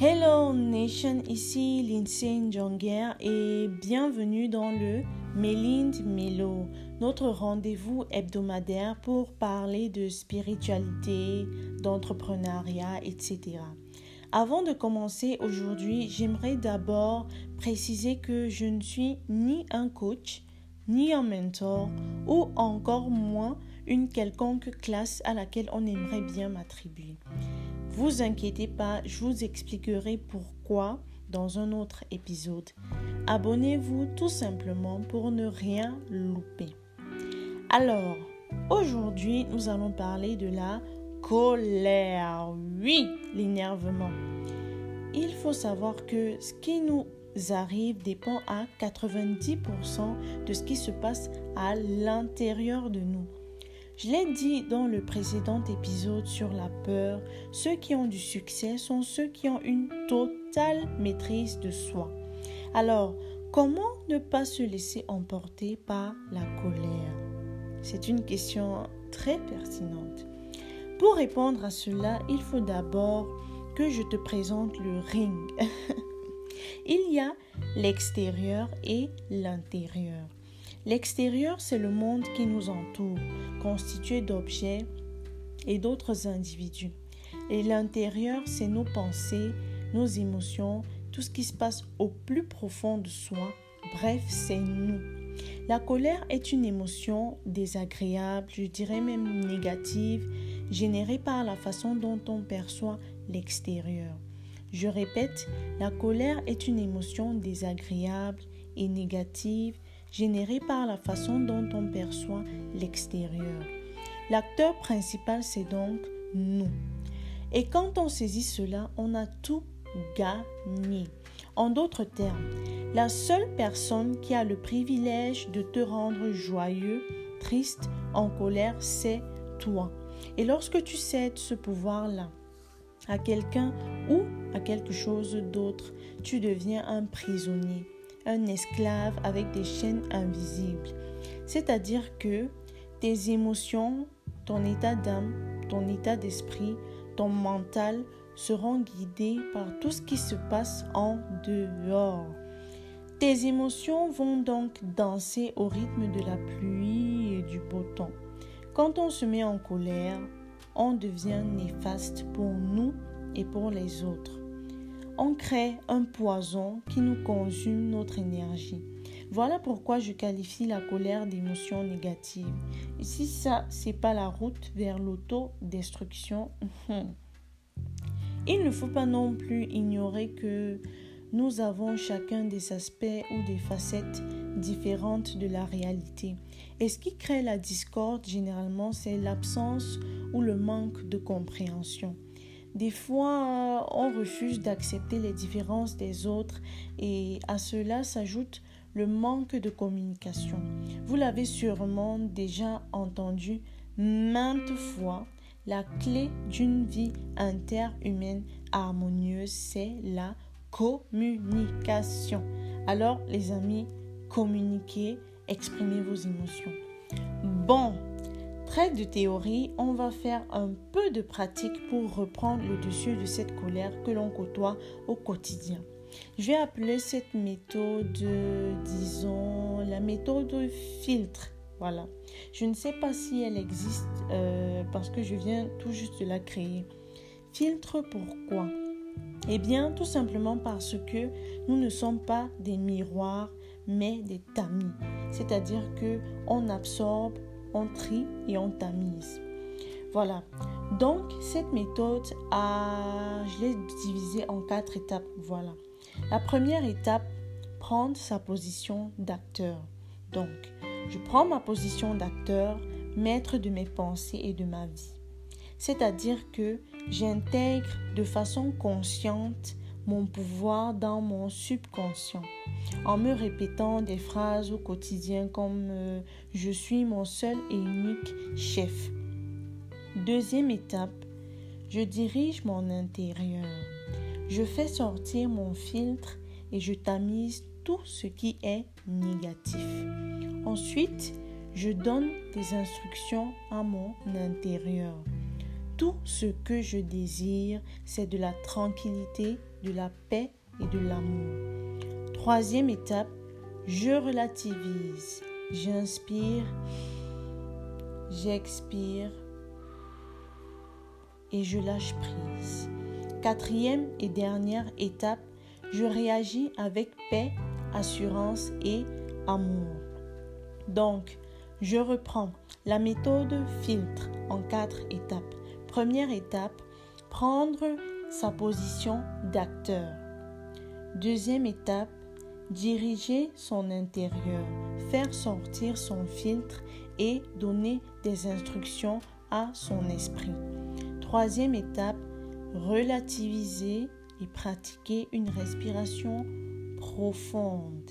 Hello Nation, ici Lindsay Jonger et bienvenue dans le Mélind Melo, notre rendez-vous hebdomadaire pour parler de spiritualité, d'entrepreneuriat, etc. Avant de commencer aujourd'hui, j'aimerais d'abord préciser que je ne suis ni un coach, ni un mentor, ou encore moins une quelconque classe à laquelle on aimerait bien m'attribuer. Vous inquiétez pas, je vous expliquerai pourquoi dans un autre épisode. Abonnez-vous tout simplement pour ne rien louper. Alors, aujourd'hui, nous allons parler de la colère. Oui, l'énervement. Il faut savoir que ce qui nous arrive dépend à 90% de ce qui se passe à l'intérieur de nous. Je l'ai dit dans le précédent épisode sur la peur, ceux qui ont du succès sont ceux qui ont une totale maîtrise de soi. Alors, comment ne pas se laisser emporter par la colère? C'est une question très pertinente. Pour répondre à cela, il faut d'abord que je te présente le ring. il y a l'extérieur et l'intérieur. L'extérieur, c'est le monde qui nous entoure, constitué d'objets et d'autres individus. Et l'intérieur, c'est nos pensées, nos émotions, tout ce qui se passe au plus profond de soi. Bref, c'est nous. La colère est une émotion désagréable, je dirais même négative, générée par la façon dont on perçoit l'extérieur. Je répète, la colère est une émotion désagréable et négative générée par la façon dont on perçoit l'extérieur. L'acteur principal, c'est donc nous. Et quand on saisit cela, on a tout gagné. En d'autres termes, la seule personne qui a le privilège de te rendre joyeux, triste, en colère, c'est toi. Et lorsque tu cèdes ce pouvoir-là à quelqu'un ou à quelque chose d'autre, tu deviens un prisonnier, un esclave avec des chaînes invisibles. C'est-à-dire que tes émotions, ton état d'âme, ton état d'esprit, ton mental seront guidés par tout ce qui se passe en dehors. Tes émotions vont donc danser au rythme de la pluie et du beau temps. Quand on se met en colère, on devient néfaste pour nous et pour les autres. On crée un poison qui nous consume notre énergie. Voilà pourquoi je qualifie la colère d'émotion négative. Et si ça, c'est pas la route vers l'autodestruction, il ne faut pas non plus ignorer que nous avons chacun des aspects ou des facettes différentes de la réalité. Et ce qui crée la discorde, généralement, c'est l'absence ou le manque de compréhension. Des fois, on refuse d'accepter les différences des autres et à cela s'ajoute le manque de communication. Vous l'avez sûrement déjà entendu maintes fois, la clé d'une vie interhumaine harmonieuse, c'est la communication. Alors, les amis, communiquez, exprimez vos émotions. Bon, Près de théorie, on va faire un peu de pratique pour reprendre le dessus de cette colère que l'on côtoie au quotidien. Je vais appeler cette méthode, disons, la méthode filtre. Voilà. Je ne sais pas si elle existe euh, parce que je viens tout juste de la créer. Filtre pourquoi? Eh bien, tout simplement parce que nous ne sommes pas des miroirs, mais des tamis. C'est-à-dire que on absorbe on trie et on tamise. Voilà. Donc, cette méthode, je l'ai divisée en quatre étapes. Voilà. La première étape, prendre sa position d'acteur. Donc, je prends ma position d'acteur, maître de mes pensées et de ma vie. C'est-à-dire que j'intègre de façon consciente mon pouvoir dans mon subconscient en me répétant des phrases au quotidien comme euh, je suis mon seul et unique chef. Deuxième étape, je dirige mon intérieur. Je fais sortir mon filtre et je tamise tout ce qui est négatif. Ensuite, je donne des instructions à mon intérieur. Tout ce que je désire, c'est de la tranquillité de la paix et de l'amour. Troisième étape, je relativise. J'inspire, j'expire et je lâche prise. Quatrième et dernière étape, je réagis avec paix, assurance et amour. Donc, je reprends la méthode filtre en quatre étapes. Première étape, prendre sa position d'acteur. Deuxième étape, diriger son intérieur, faire sortir son filtre et donner des instructions à son esprit. Troisième étape, relativiser et pratiquer une respiration profonde.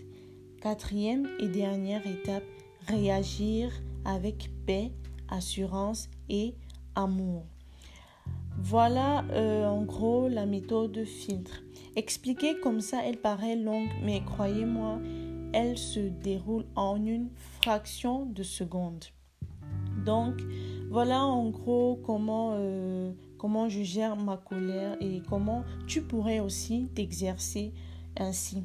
Quatrième et dernière étape, réagir avec paix, assurance et amour. Voilà euh, en gros la méthode filtre. Expliquée comme ça, elle paraît longue, mais croyez-moi, elle se déroule en une fraction de seconde. Donc, voilà en gros comment, euh, comment je gère ma colère et comment tu pourrais aussi t'exercer ainsi.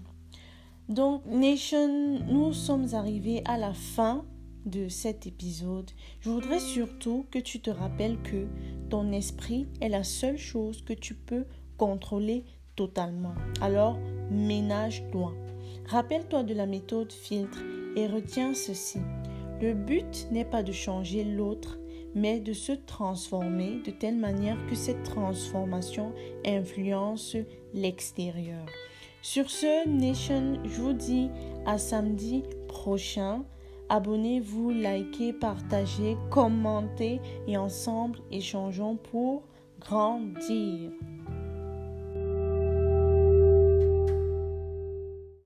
Donc, Nation, nous sommes arrivés à la fin de cet épisode. Je voudrais surtout que tu te rappelles que ton esprit est la seule chose que tu peux contrôler totalement. Alors, ménage-toi. Rappelle-toi de la méthode filtre et retiens ceci. Le but n'est pas de changer l'autre, mais de se transformer de telle manière que cette transformation influence l'extérieur. Sur ce, Nation, je vous dis à samedi prochain. Abonnez-vous, likez, partagez, commentez et ensemble échangeons pour grandir.